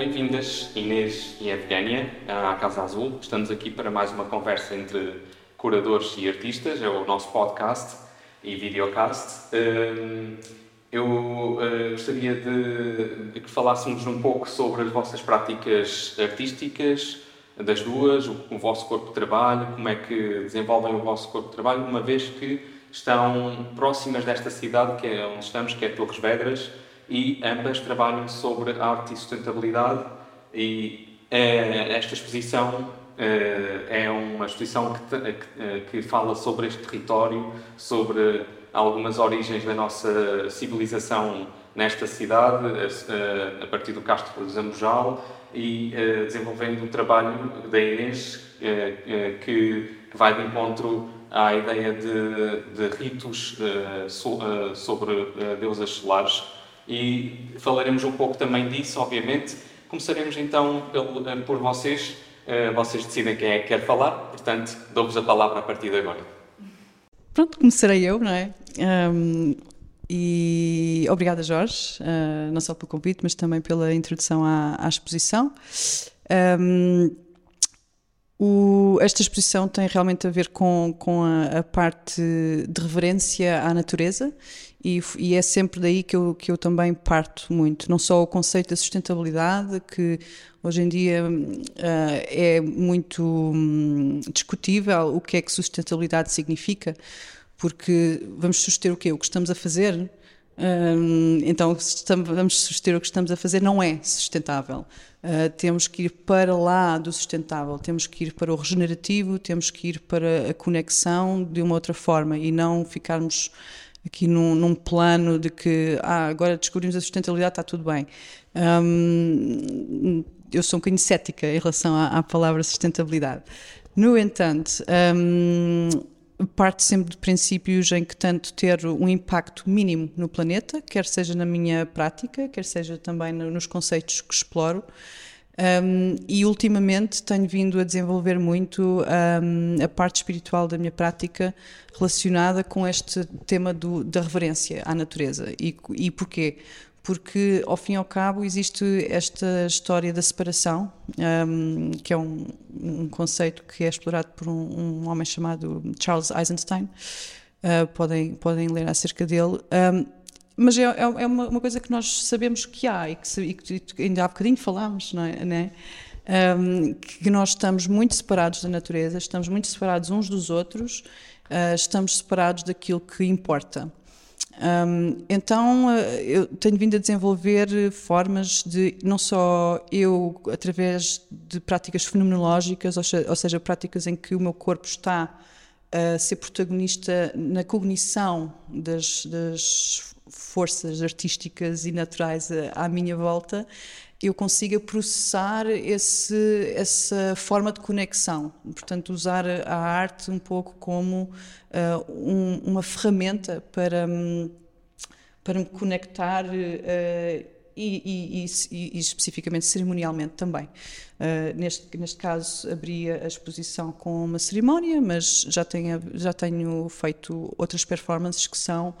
Bem-vindas, Inês e Evgenia, à Casa Azul. Estamos aqui para mais uma conversa entre curadores e artistas. É o nosso podcast e videocast. Hum, eu eh, gostaria de que falássemos um pouco sobre as vossas práticas artísticas, das duas, o vosso corpo de trabalho, como é que desenvolvem o vosso corpo de trabalho, uma vez que estão próximas desta cidade que é onde estamos, que é Torres Vedras, e ambas trabalham sobre arte e sustentabilidade. E é, esta exposição é, é uma exposição que, que, fala sobre este território, sobre algumas origens da nossa civilização nesta cidade, a, a partir do Castro de Zambojal e desenvolvendo o trabalho da Inês que vai de encontro à ideia de, de ritos sobre deusas solares e falaremos um pouco também disso, obviamente. Começaremos então eh, por vocês. Uh, vocês decidem quem é que quer falar, portanto, dou-vos a palavra a partir de agora. Pronto, começarei eu, não é? Um, e obrigada, Jorge, uh, não só pelo convite, mas também pela introdução à, à exposição. Um, o, esta exposição tem realmente a ver com, com a, a, parte de reverência à natureza e, e, é sempre daí que eu, que eu também parto muito. Não só o conceito da sustentabilidade, que hoje em dia uh, é muito um, discutível o que é que sustentabilidade significa, porque vamos suster o quê? O que estamos a fazer? Um, então, estamos, vamos suster o que estamos a fazer não é sustentável. Uh, temos que ir para lá do sustentável, temos que ir para o regenerativo, temos que ir para a conexão de uma outra forma e não ficarmos aqui num, num, plano de que ah, agora descobrimos a sustentabilidade, está tudo bem. Um, eu sou um bocadinho cética em relação à, à palavra sustentabilidade. No entanto, um, parte sempre de princípios em que tanto ter um impacto mínimo no planeta, quer seja na minha prática, quer seja também nos conceitos que exploro, um, e ultimamente tenho vindo a desenvolver muito um, a parte espiritual da minha prática relacionada com este tema do, da reverência à natureza. E, e porquê? Porque, ao fim e ao cabo, existe esta história da separação, um, que é um, conceito que é explorado por um, um homem chamado Charles Eisenstein. Uh, podem, podem ler acerca dele mas é, é, é uma, uma, coisa que nós sabemos que há e que, e que ainda há bocadinho falámos, não é? Não é? Um, que nós estamos muito separados da natureza, estamos muito separados uns dos outros, uh, estamos separados daquilo que importa. Um, então, uh, eu tenho vindo a desenvolver formas de, não só eu, através de práticas fenomenológicas, ou, ou seja, práticas em que o meu corpo está a ser protagonista na cognição das, das forças artísticas e naturais à minha volta, eu consiga processar esse, essa forma de conexão. Portanto, usar a arte um pouco como uh, um, uma ferramenta para, para me conectar uh, e, e, e, e, especificamente cerimonialmente também. Uh, neste, neste caso, abria a exposição com uma cerimónia, mas já tenho, já tenho feito outras performances que são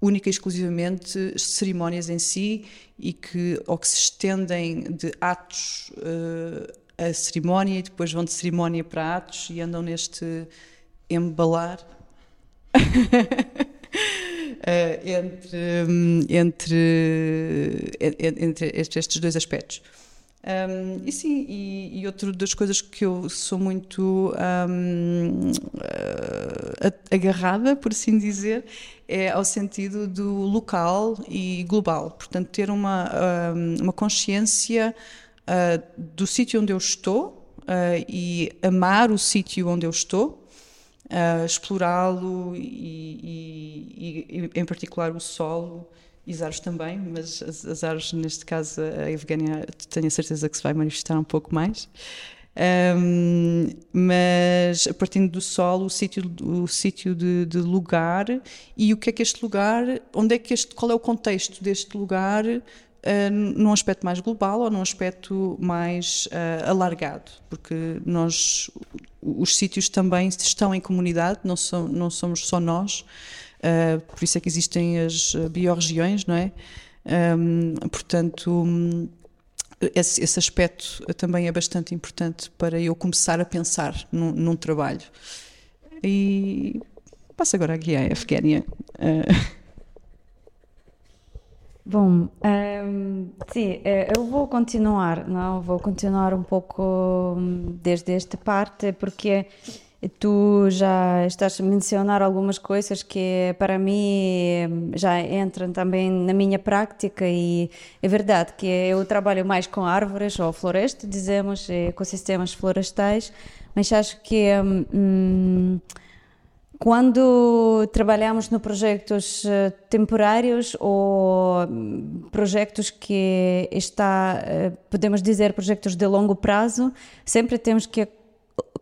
única e exclusivamente cerimónias em si e que ou que se estendem de atos uh, a cerimónia e depois vão de cerimónia para atos e andam neste embalar uh, entre, entre, entre, estes dois aspectos. Um, e sim, e, e outra das coisas que eu sou muito um, agarrada, por assim dizer, é ao sentido do local e global. Portanto, ter uma, um, uma consciência uh, do sítio onde eu estou uh, e amar o sítio onde eu estou, explorá-lo e, e, e, em particular, o solo e as árvores também, mas as, as árvores, neste caso, a Evgenia, tenho a certeza que se vai manifestar um pouco mais. Um, mas a partir do solo, o sítio, o sítio de, de, lugar e o que é que este lugar, onde é que este, qual é o contexto deste lugar uh, num aspecto mais global ou num aspecto mais uh, alargado, porque nós, os sítios também estão em comunidade, não, so, não somos só nós. Uh, por isso é que existem as biorregiões, não é? Um, portanto, esse, esse, aspecto também é bastante importante para eu começar a pensar num, num trabalho. E passo agora aqui à Efgénia. Uh... Bom, um, sim, eh, eu vou continuar, não? Vou continuar um pouco hum, desde esta parte, porque tu já estás a mencionar algumas coisas que para mim já entram também na minha prática e é verdade que eu trabalho mais com árvores ou floresta, dizemos, ecossistemas florestais, mas acho que hum quando trabalhamos no projetos eh, temporários ou hum, projetos que está, eh, podemos dizer, projetos de longo prazo, sempre temos que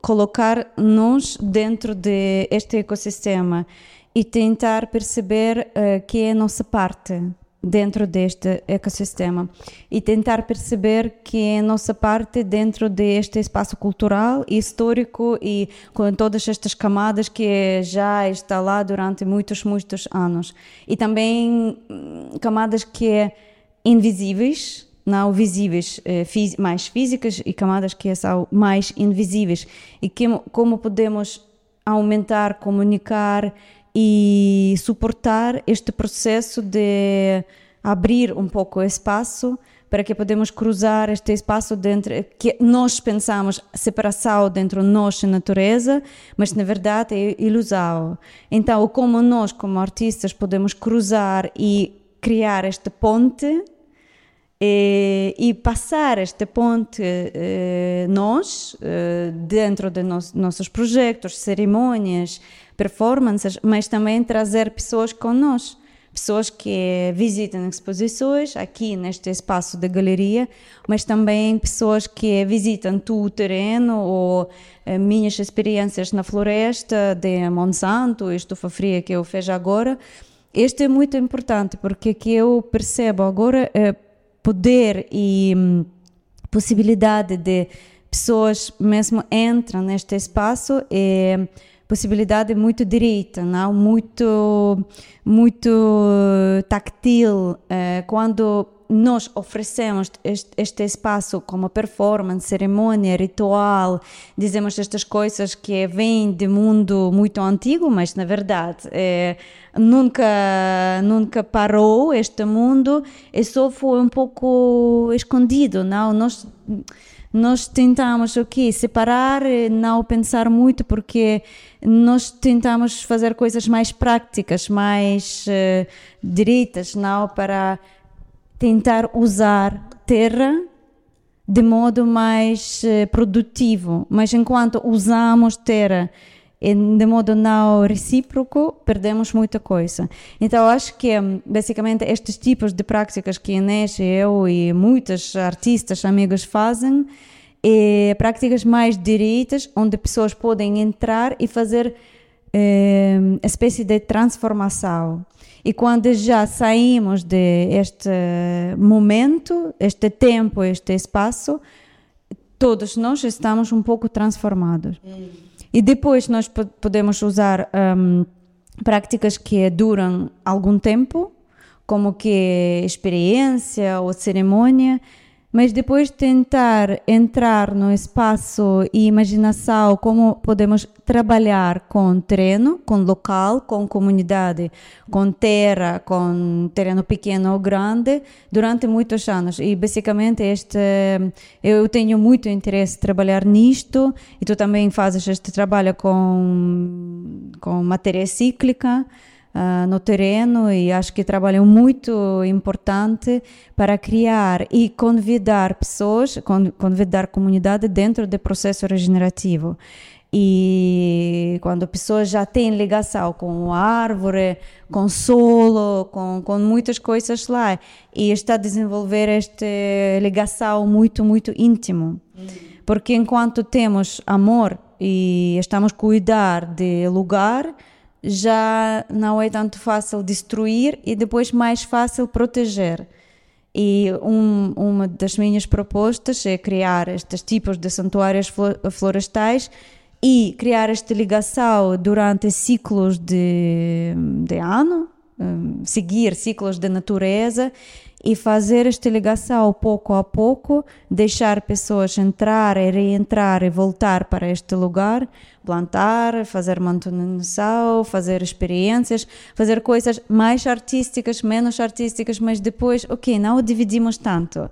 colocar-nos dentro de ecossistema e tentar perceber uh, que é a nossa parte dentro deste ecossistema e tentar perceber que é a nossa parte dentro deste espaço cultural e histórico e com todas estas camadas que já está lá durante muitos, muitos anos. E também hum, camadas que é invisíveis, não visíveis, eh, mais físicas e camadas que são mais invisíveis e que, como podemos aumentar, comunicar e suportar este processo de abrir um pouco o espaço para que podemos cruzar este espaço dentro que nós pensamos separação dentro de nós e natureza, mas na verdade é ilusão. Então, como nós como artistas podemos cruzar e criar esta ponte e, e passar esta ponte eh, nós eh, dentro de nos, nossos projetos, cerimônias, performances, mas também trazer pessoas com nós, pessoas que visitam exposições aqui neste espaço de galeria, mas também pessoas que visitam o terreno ou eh, minhas experiências na floresta de Monsanto, estufa fria que eu fiz agora. Este é muito importante porque que eu percebo agora é poder e hum, possibilidade de pessoas mesmo entram neste espaço e possibilidade muito direita, não? muito muito táctil. Eh, quando nós oferecemos este, espaço como performance, cerimônia, ritual, dizemos estas coisas que vêm de mundo muito antigo, mas na verdade é, nunca nunca parou este mundo e só foi um pouco escondido, não? Nós nós tentamos o okay, separar, não pensar muito, porque nós tentamos fazer coisas mais práticas, mais uh, direitas, não para tentar usar terra de modo mais uh, produtivo. Mas enquanto usamos terra de modo não recíproco, perdemos muita coisa. Então, acho que basicamente estes tipos de práticas que Inês, eu e muitos artistas, amigos fazem, é práticas mais direitas, onde pessoas podem entrar e fazer é, espécie de transformação. E quando já saímos de este momento, este tempo, este espaço, todos nós estamos um pouco transformados. Hum. E depois nós podemos usar um, práticas que duram algum tempo, como que experiência ou cerimônia, mas depois tentar entrar no espaço e imaginação, como podemos trabalhar com terreno, com local, com comunidade, com terra, com terreno pequeno ou grande, durante muitos anos. E basicamente este, eu tenho muito interesse em trabalhar nisto, e tu também fazes este trabalho com, com matéria cíclica, uh, no terreno e acho que trabalho muito importante para criar e convidar pessoas, convidar comunidade dentro do processo regenerativo. E quando a pessoa já tem ligação com a árvore, com solo, com, com muitas coisas lá, e está a desenvolver esta ligação muito, muito íntimo. Porque enquanto temos amor e estamos a cuidar de lugar, já não é tanto fácil destruir e depois mais fácil proteger. E um, uma das minhas propostas é criar estes tipos de santuários florestais e criar esta ligação durante ciclos de, de ano, um, seguir ciclos de natureza e fazer esta ligação pouco a pouco, deixar pessoas entrar e reentrar e voltar para este lugar, plantar, fazer manutenção, fazer experiências, fazer coisas mais artísticas, menos artísticas, mas depois, ok, não dividimos tanto.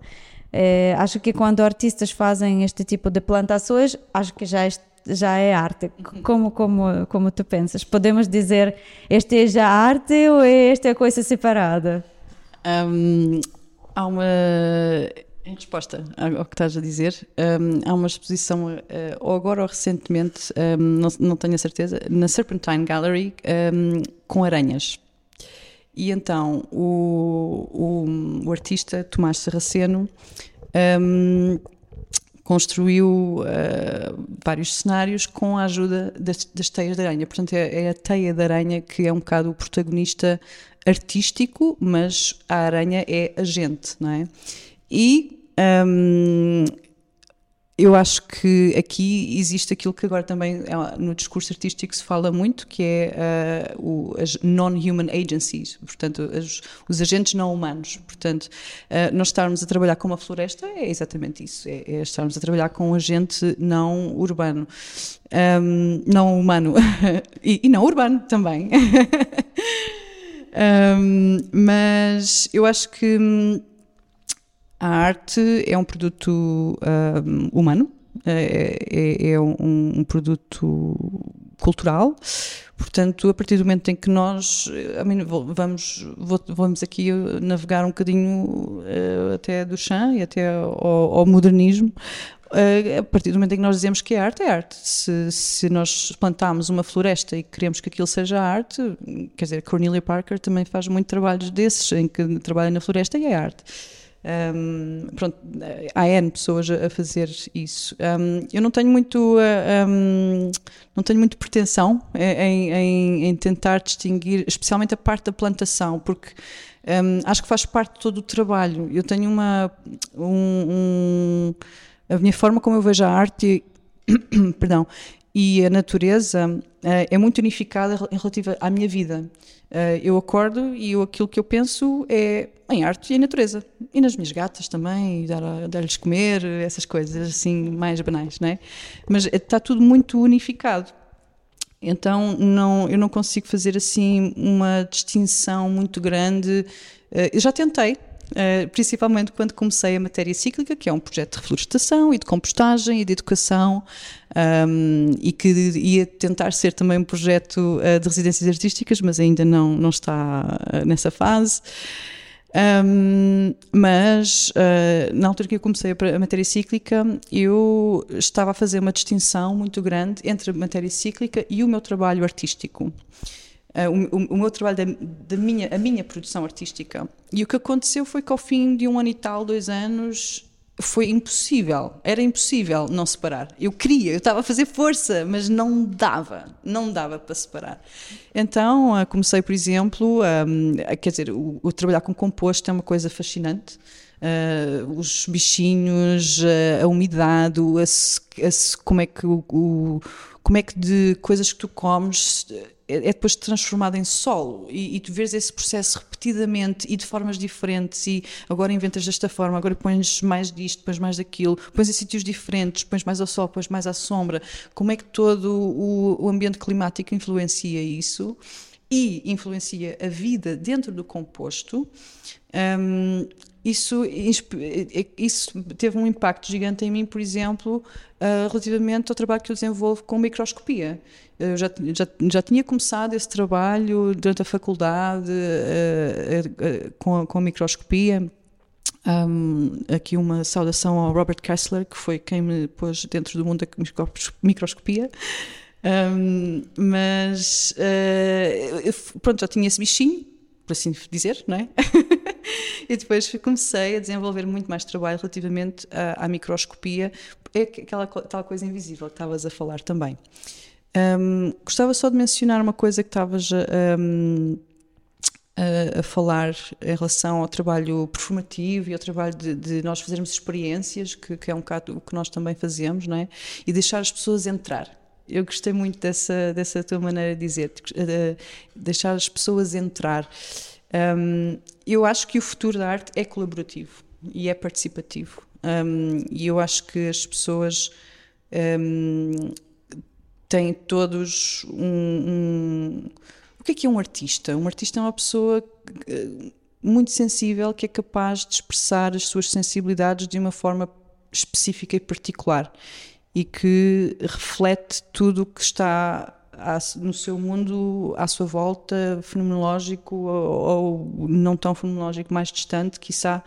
É, acho que quando artistas fazem este tipo de plantações, acho que já é, já é arte. Como, como, como tu pensas? Podemos dizer este é já arte ou é esta é coisa separada? Um, há uma. Em resposta ao que estás a dizer, um, há uma exposição, uh, ou agora ou recentemente, um, não, não tenho a certeza, na Serpentine Gallery, com aranhas. E então o, o, o artista Tomás Sarraceno construiu uh, vários cenários com a ajuda das, das teias de aranha. Portanto, é, é, a teia de aranha que é um bocado o protagonista artístico, mas a aranha é agente, não é? E um, eu acho que aqui existe aquilo que agora também é, no discurso artístico se fala muito, que é uh, o, as non-human agencies, portanto, as, os agentes não humanos. Portanto, uh, nós estarmos a trabalhar com uma floresta é exatamente isso, é, é estarmos a trabalhar com um agente não urbano, um, não humano e, e, não urbano também. um, mas eu acho que hum, a arte é um produto um, humano, é, é, é um, um, produto cultural, portanto, a partir do momento em que nós vamos, vamos aqui navegar um bocadinho uh, até do chão e até ao, ao modernismo, a partir do momento em que nós dizemos que é arte, é arte. Se, se nós plantarmos uma floresta e queremos que aquilo seja arte, quer dizer, Cornelia Parker também faz muito trabalhos desses, em que trabalha na floresta e é arte. Um, pronto, há N pessoas a fazer isso. Um, eu não tenho muito, um, não tenho muito pretensão em, em, em, tentar distinguir, especialmente a parte da plantação, porque acho que faz parte de todo o trabalho. Eu tenho uma, um, a minha forma como eu vejo a arte, perdão, e a natureza uh, é muito unificada em relativa à minha vida. Uh, eu acordo e eu, aquilo que eu penso é em arte e em natureza. E nas minhas gatas também, dar-lhes dar comer, essas coisas assim mais banais, não é? Mas está tudo muito unificado. Então não, eu não consigo fazer assim uma distinção muito grande. Eu já tentei, Uh, principalmente quando comecei a matéria cíclica, que é um projeto de reflorestação e de compostagem e de educação, um, e que ia tentar ser também um projeto uh, de residências artísticas, mas ainda não, não está uh, nessa fase. Um, mas na altura que eu comecei a matéria cíclica, eu estava a fazer uma distinção muito grande entre a matéria cíclica e o meu trabalho artístico. Uh, o, o, meu trabalho, da, da, minha, a minha produção artística. E o que aconteceu foi que ao fim de um ano e tal, dois anos, foi impossível, era impossível não separar. Eu queria, eu estava a fazer força, mas não dava, não dava para separar. Então uh, comecei, por exemplo, a, quer dizer, o, o, trabalhar com composto é uma coisa fascinante. Uh, os bichinhos, uh, a umidade, a, a, como é que o, o, como é que de coisas que tu comes é, é depois transformado em solo e, e, tu vês esse processo repetidamente e de formas diferentes e agora inventas desta forma, agora pões mais disto, pões mais daquilo, pões em sítios diferentes, pões mais ao sol, pões mais à sombra. Como é que todo o, o ambiente climático influencia isso? E influencia a vida dentro do composto. Um, isso, isso teve um impacto gigante em mim, por exemplo, uh, relativamente ao trabalho que eu desenvolvo com microscopia. Eu já, já, já tinha começado esse trabalho durante a faculdade uh, uh, com, com microscopia. Um, aqui uma saudação ao Robert Kessler, que foi quem me pôs dentro do mundo da microscopia. Um, mas pronto, já tinha esse bichinho, por assim dizer, não é? e depois comecei a desenvolver muito mais trabalho relativamente à, à microscopia, é aquela tal coisa invisível que estavas a falar também. Um, gostava só de mencionar uma coisa que estavas um, a, a, falar em relação ao trabalho performativo e ao trabalho de, de nós fazermos experiências, que, que, é um bocado o que nós também fazemos, não é? E deixar as pessoas entrar. Eu gostei muito dessa, dessa tua maneira de dizer, de deixar as pessoas entrar. Um, eu acho que o futuro da arte é colaborativo e é participativo. Um, e eu acho que as pessoas um, têm todos um, O que é que é um artista? Um artista é uma pessoa eh, muito sensível que é capaz de expressar as suas sensibilidades de uma forma específica e particular e que reflete tudo o que está no seu mundo à sua volta, fenomenológico ou, ou não tão fenomenológico, mais distante, quiçá.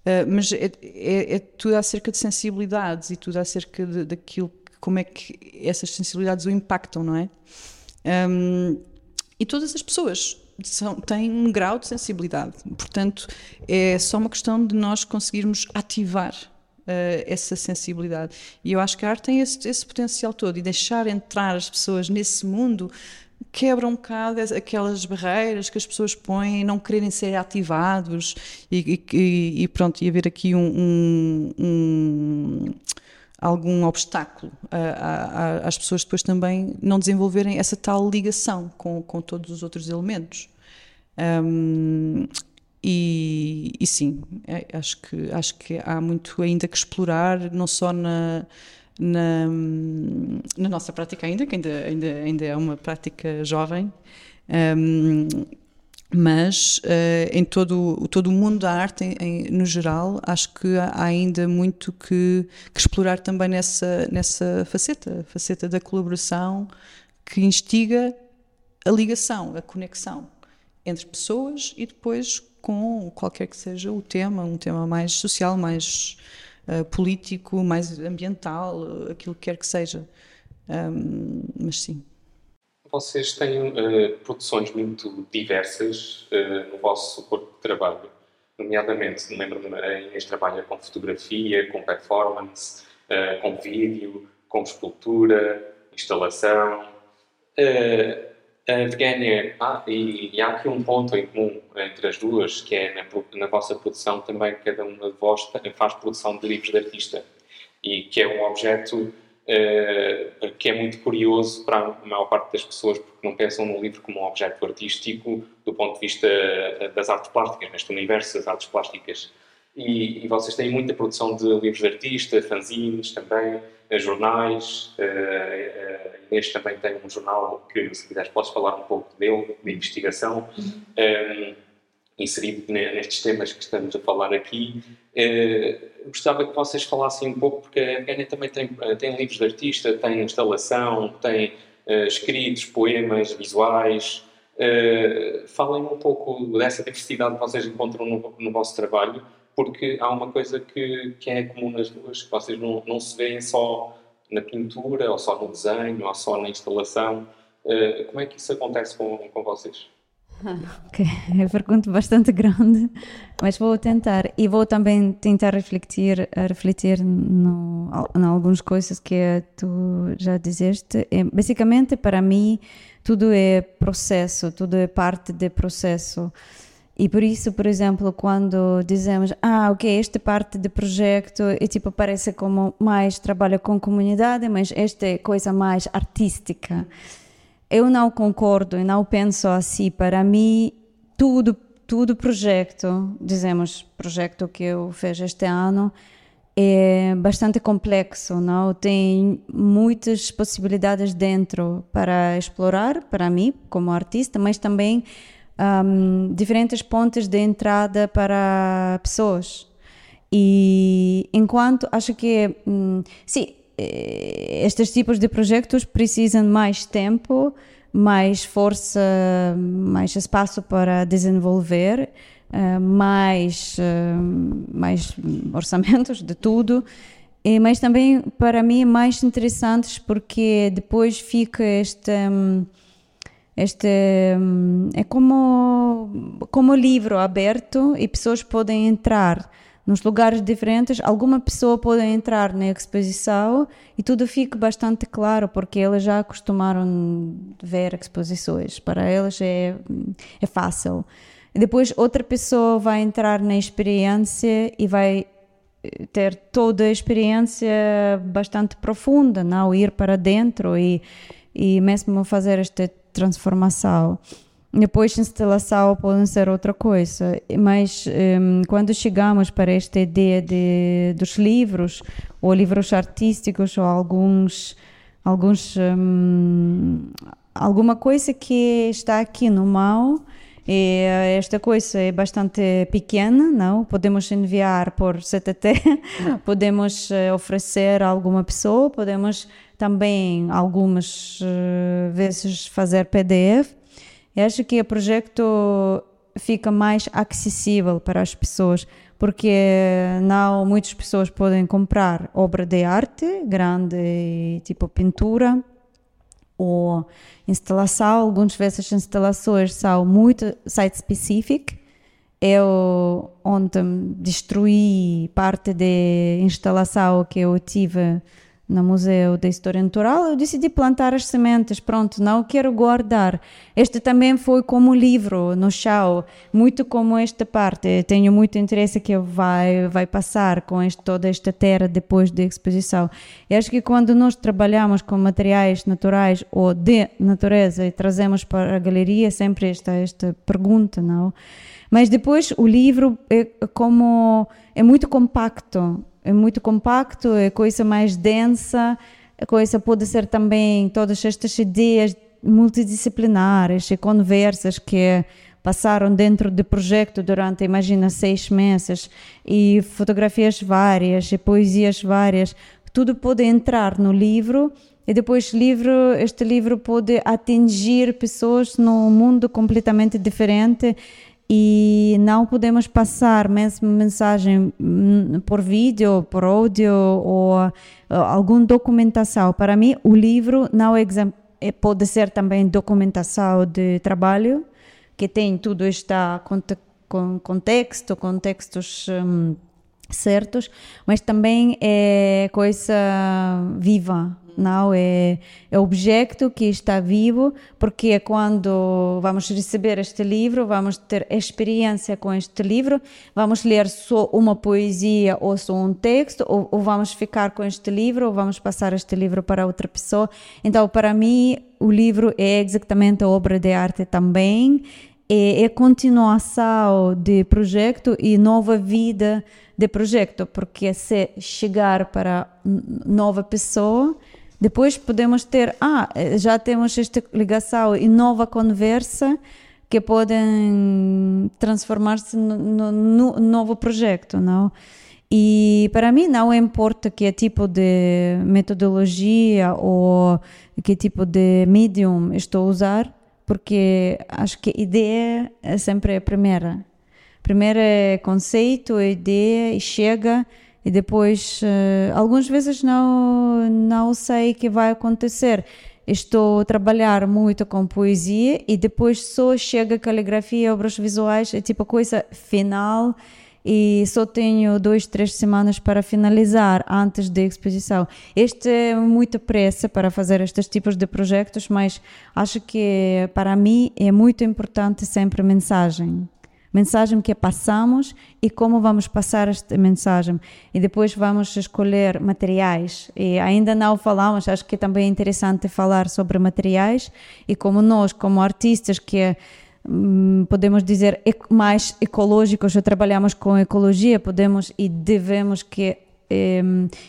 Uh, mas é, é, é, tudo acerca de sensibilidades e tudo acerca de, daquilo, como é que essas sensibilidades o impactam, não é? Um, e todas as pessoas são, têm um grau de sensibilidade, portanto, é só uma questão de nós conseguirmos ativar Uh, essa sensibilidade. E eu acho que a arte tem esse, esse, potencial todo e deixar entrar as pessoas nesse mundo quebra um bocado aquelas barreiras que as pessoas põem, não quererem ser ativados e, e, e pronto, e haver aqui um, um, um algum obstáculo a, a, às pessoas depois também não desenvolverem essa tal ligação com, com todos os outros elementos. Um, e, e sim, é, acho, que, acho que há muito ainda que explorar, não só na, na, na nossa prática ainda, que ainda, ainda, ainda é uma prática jovem, um, mas uh, em todo, todo o mundo da arte, em, em, no geral, acho que há ainda muito que, que, explorar também nessa, nessa faceta, faceta da colaboração que instiga a ligação, a conexão entre pessoas e depois com qualquer que seja o tema, um tema mais social, mais uh, político, mais ambiental, aquilo que quer que seja. Um, mas sim. Vocês têm uh, produções muito diversas uh, no vosso corpo de trabalho, nomeadamente, lembro-me, em trabalha com fotografia, com performance, com vídeo, com escultura, instalação. A Evgenia, ah, e, e, há aqui um ponto em comum entre as duas, que é na, na vossa produção também cada uma de vós faz produção de livros de artista e que é um objeto uh, que é muito curioso para a maior parte das pessoas porque não pensam no livro como um objeto artístico do ponto de vista eh, das artes plásticas, neste universo das artes plásticas. E, e vocês têm muita produção de livros de artista, fanzines também, jornais. Uh, Inês também tem um jornal que, se quiseres, podes falar um pouco dele, de investigação, uhum. um, inserido nestes temas que estamos a falar aqui. Uh, gostava que vocês falassem um pouco, porque a Gânia também tem, tem livros de artista, tem instalação, tem uh, escritos, poemas, visuais. Uh, falem um pouco dessa diversidade que vocês encontram no, no vosso trabalho porque há uma coisa que, que é comum nas duas, que vocês não, não se veem só na pintura, ou só no desenho, ou só na instalação. Uh, como é que isso acontece com, com vocês? Ok, é uma pergunta bastante grande, mas vou tentar e vou também tentar refletir, refletir no, em algumas coisas que tu já disseste. É, basicamente, para mim, tudo é processo, tudo é parte do processo. E por isso, por exemplo, quando dizemos, ah, ok, esta parte do projeto é tipo, parece como mais trabalho com comunidade, mas esta é coisa mais artística. Eu não concordo e não penso assim. Para mim, tudo, tudo projeto, dizemos, projeto que eu fiz este ano, é bastante complexo, não? Tem muitas possibilidades dentro para explorar, para mim, como artista, mas também um, diferentes pontos de entrada para pessoas. E enquanto acho que, hum, sim, eh, estes tipos de projetos precisam mais tempo, mais força, mais espaço para desenvolver, uh, mais, uh, mais orçamentos de tudo. Mas também para mim mais interessantes porque depois fica este um, este hum, é como como livro aberto e pessoas podem entrar nos lugares diferentes. Alguma pessoa pode entrar na exposição e tudo fica bastante claro porque elas já acostumaram ver exposições. Para elas é é fácil. Depois outra pessoa vai entrar na experiência e vai eh, ter toda a experiência bastante profunda, não ir para dentro e e mesmo fazer esta transformação. Depois, instalação pode ser outra coisa. Mas um, quando chegamos para esta ideia de, dos livros, ou livros artísticos, ou alguns, alguns um, alguma coisa que está aqui no mal, e esta coisa é bastante pequena, não? Podemos enviar por CTT, podemos eh, oferecer a alguma pessoa, podemos também algumas uh, vezes fazer PDF. Acho que o projeto fica mais acessível para as pessoas, porque não muitas pessoas podem comprar obra de arte grande, tipo pintura ou instalação. Algumas vezes instalações são muito site specific. Eu ontem destruí parte da instalação que eu tive no Museu da História Natural, eu decidi plantar as sementes. Pronto, não quero guardar. Este também foi como livro no chão, muito como esta parte. Tenho muito interesse que vai vai passar com este, toda esta terra depois da exposição. E acho que quando nós trabalhamos com materiais naturais ou de natureza e trazemos para a galeria sempre esta esta pergunta, não? Mas depois o livro é como é muito compacto é muito compacto, é coisa mais densa, a coisa pode ser também todas estas ideias multidisciplinares e conversas que passaram dentro do projeto durante, imagina, seis meses, e fotografias várias, e poesias várias, tudo pode entrar no livro e depois livro, este livro pode atingir pessoas num mundo completamente diferente e não podemos passar mesmo mensagem hum, por vídeo, por áudio ou alguma documentação. Para mim, o livro não é, é pode ser também documentação de trabalho, que tem tudo este com contexto, contextos um, certos, mas também é coisa viva, não é, é objeto que está vivo, porque quando vamos receber este livro, vamos ter experiência com este livro, vamos ler só uma poesia ou só um texto, ou, ou vamos ficar com este livro, ou vamos passar este livro para outra pessoa. Então, para mim, o livro é exatamente obra de arte também, é, é continuação de projeto e nova vida de projeto, porque se chegar para nova pessoa, depois podemos ter, ah, já temos esta ligação e nova conversa que podem transformar-se no, no, novo projeto, não? E para mim não importa que tipo de metodologia ou que tipo de medium estou a usar, porque acho que ideia é sempre a primeira. Primeiro é conceito, ideia e chega e depois uh, algumas vezes não não sei o que vai acontecer. Estou a trabalhar muito com poesia e depois só chega caligrafia obras visuais é tipo coisa final. E só tenho dois, três semanas para finalizar antes da exposição. Este é muita pressa para fazer estes tipos de projetos, mas acho que para mim é muito importante sempre a mensagem mensagem que passamos e como vamos passar esta mensagem. E depois vamos escolher materiais. E ainda não falamos, acho que também é interessante falar sobre materiais e como nós, como artistas que hum, podemos dizer mais ecológicos, ou trabalhamos com ecologia, podemos e devemos que eh,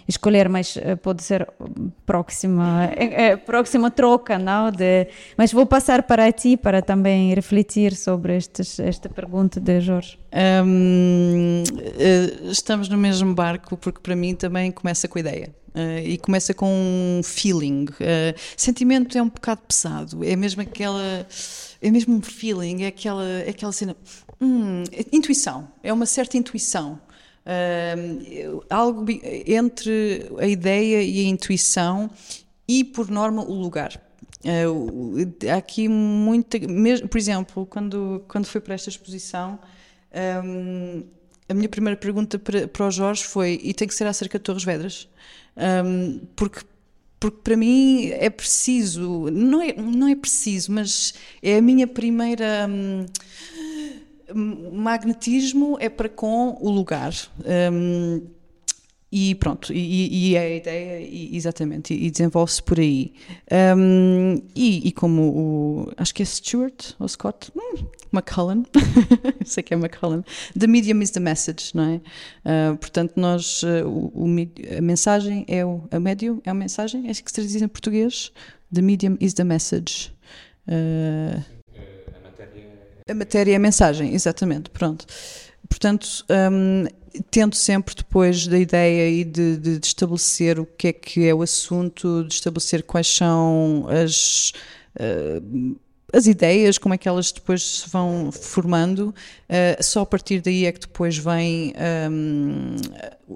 escolher, mas eh, pode ser próxima, é, próxima troca, não? De, mas vou passar para ti para também refletir sobre estes, esta pergunta de Jorge. Um, estamos no mesmo barco porque para mim também começa com a ideia. Uh, e começa com um feeling. Uh, sentimento é um bocado pesado, é mesmo aquela. É mesmo um feeling, é aquela, é aquela cena. Hum, intuição, é uma certa intuição. Uh, algo entre a ideia e a intuição e, por norma, o lugar. Uh, aqui muita. Mesmo, por exemplo, quando, quando fui para esta exposição, um, a minha primeira pergunta para, para o Jorge foi: e tem que ser acerca de Torres Vedras? Um, porque porque para mim é preciso, não é, não é preciso, mas é a minha primeira. Hum, magnetismo é para com o lugar. Um, e pronto, e, e, é a ideia, e, exatamente, e, desenvolve-se por aí. Um, e, como o. Acho que é Stuart ou Scott? Hum, McCullen, sei que é McCullen. The medium is the message, não é? Uh, portanto, nós. O, o, a mensagem é o. A médium é a mensagem? É assim que se traduz em português? The medium is the message. Uh. A matéria é a mensagem, exatamente, pronto. Portanto, um, tento sempre depois da ideia e de, de, de, estabelecer o que é que é o assunto, de estabelecer quais são as, uh, as ideias, como é que elas depois se vão formando, uh, só a partir daí é que depois vem um,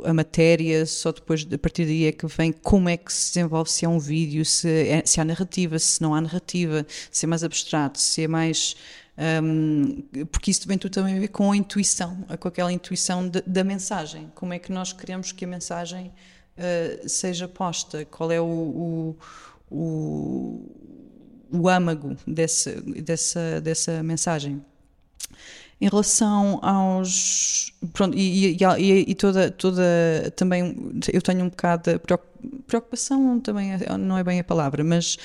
a matéria, só depois a partir daí é que vem como é que se desenvolve, se é um vídeo, se, é, se há narrativa, se não há narrativa, se é mais abstrato, se é mais um, porque isso tem tudo também a ver com a intuição, com aquela intuição de, da mensagem. Como é que nós queremos que a mensagem uh, seja posta? Qual é o, o, o, o âmago desse, dessa, dessa mensagem? Em relação aos. Pronto, e, e, e, toda, toda. Também eu tenho um bocado de preocupação, também não é bem a palavra, mas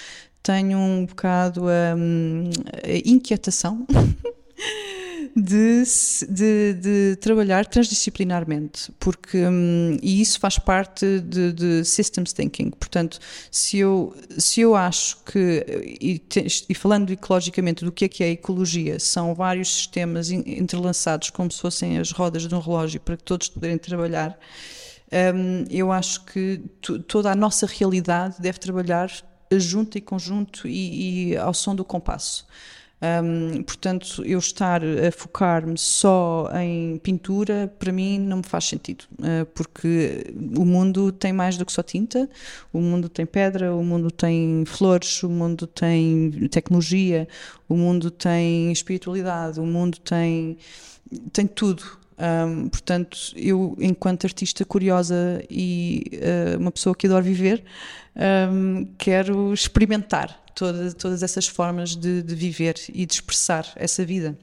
tenho um bocado um, a inquietação de, de, de, trabalhar transdisciplinarmente, porque um, e isso faz parte de, de, systems thinking. Portanto, se eu, se eu acho que, e, e, falando ecologicamente do que é que é a ecologia, são vários sistemas entrelaçados como se fossem as rodas de um relógio para que todos poderem trabalhar. Um, eu acho que toda a nossa realidade deve trabalhar junto e conjunto e, e ao som do compasso. Um, portanto, eu estar a focar-me só em pintura, para mim não me faz sentido, uh, porque o mundo tem mais do que só tinta, o mundo tem pedra, o mundo tem flores, o mundo tem tecnologia, o mundo tem espiritualidade, o mundo tem, tem tudo. Um, portanto, eu, enquanto artista curiosa e uh, uma pessoa que adora viver, um, quero experimentar toda, todas essas formas de, de, viver e de expressar essa vida.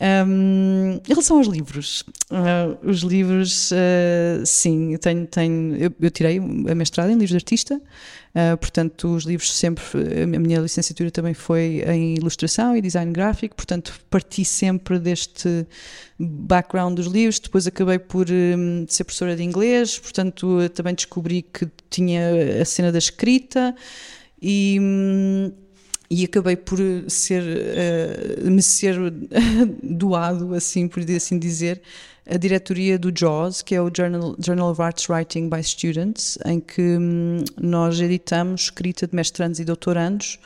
Um, em relação aos livros, uh, os livros, uh, sim, eu tenho, tenho eu, eu, tirei a mestrado em livros de artista, uh, portanto, os livros sempre, a minha licenciatura também foi em ilustração e design gráfico, portanto, parti sempre deste background dos livros. Depois acabei por um, ser professora de inglês, portanto, também descobri que tinha a cena da escrita e. Um, e acabei por ser uh, me ser doado assim por assim dizer a diretoria do JAWS que é o Journal, Journal of Arts Writing by Students em que um, nós editamos escrita de mestrandos e doutorandos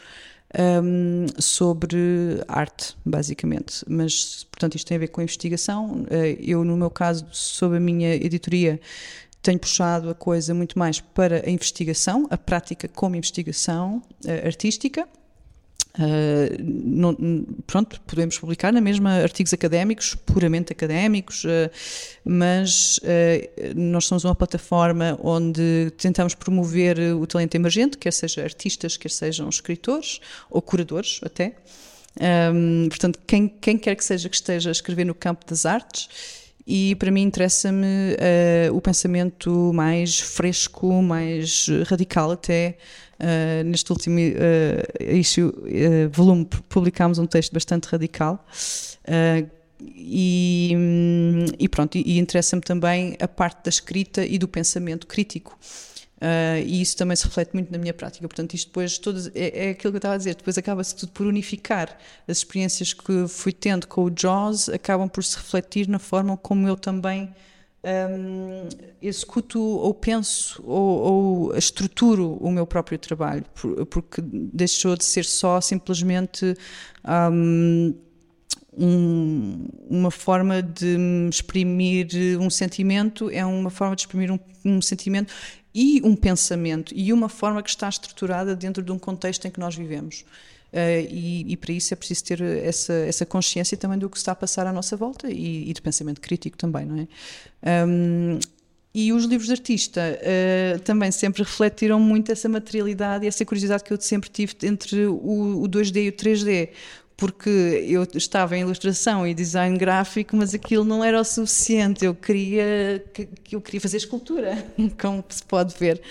um, sobre arte basicamente. Mas portanto isto tem a ver com a investigação. Eu no meu caso sob a minha editoria tenho puxado a coisa muito mais para a investigação, a prática como investigação uh, artística, Uh, não, pronto, podemos publicar na mesma artigos académicos, puramente académicos, uh, mas uh, nós somos uma plataforma onde tentamos promover o talento emergente, quer seja artistas, quer sejam escritores ou curadores até. Um, portanto, quem, quem quer que seja que esteja a escrever no campo das artes, e para mim interessa-me o pensamento mais fresco, mais radical até, Uh, neste último uh, issue, uh, volume publicámos um texto bastante radical e, e, pronto, e, e interessa-me também a parte da escrita e do pensamento crítico. Uh, e isso também se reflete muito na minha prática. Portanto, isto depois, é, é aquilo que eu estava a dizer, depois acaba-se tudo por unificar. As experiências que fui tendo com o Jaws acabam por se refletir na forma como eu também um, executo ou penso ou, ou, estruturo o meu próprio trabalho, porque deixou de ser só simplesmente um, um, uma forma de exprimir um sentimento, é uma forma de exprimir um, um sentimento e um pensamento e uma forma que está estruturada dentro de um contexto em que nós vivemos. Uh, e, e, para isso é preciso ter essa, essa consciência também do que está a passar à nossa volta e, e de pensamento crítico também, não é? Um, e os livros de artista uh, também sempre refletiram muito essa materialidade e essa curiosidade que eu sempre tive entre o, o 2D e o 3D, porque eu estava em ilustração e design gráfico, mas aquilo não era o suficiente. Eu queria, eu queria fazer escultura, como se pode ver.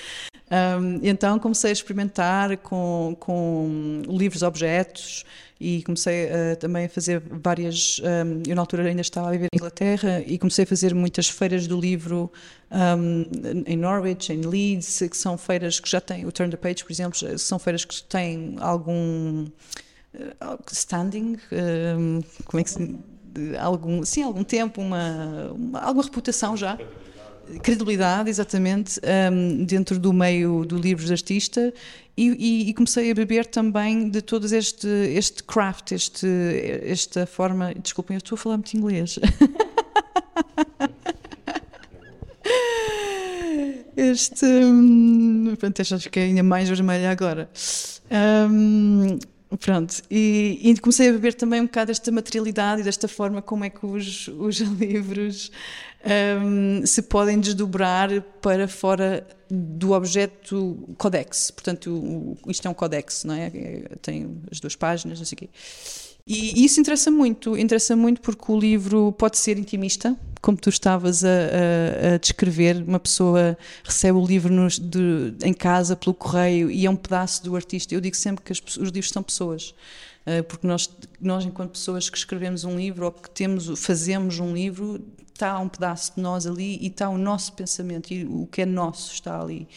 Um, então comecei a experimentar com, com livros objetos e comecei uh, também a fazer várias. Um, eu, na altura, ainda estava a viver em Inglaterra e comecei a fazer muitas feiras do livro um, em Norwich, em Leeds, que são feiras que já têm. O Turn the Page, por exemplo, são feiras que têm algum. Uh, standing, um, como é que se. Algum, sim, algum tempo, uma, uma alguma reputação já credibilidade, exatamente, um, dentro do meio do livro de artista e, e, e, comecei a beber também de todo este, este craft, este, esta forma. Desculpem, eu estou a falar muito inglês. este. Um, pronto, acho que é ainda mais vermelha agora. Um, Pronto, e, e, comecei a beber também um bocado desta materialidade e desta forma como é que os, os livros um, se podem desdobrar para fora do objeto codex. Portanto, o, isto é um codex, não é? é? Tem as duas páginas, não sei o quê. E, isso interessa muito, interessa muito porque o livro pode ser intimista, como tu estavas a, a, a, descrever, uma pessoa recebe o livro nos, de, em casa pelo correio e é um pedaço do artista. Eu digo sempre que as, os livros são pessoas, uh, porque nós, nós, enquanto pessoas que escrevemos um livro ou que temos, fazemos um livro, está um pedaço de nós ali e está o nosso pensamento e o que é nosso está ali.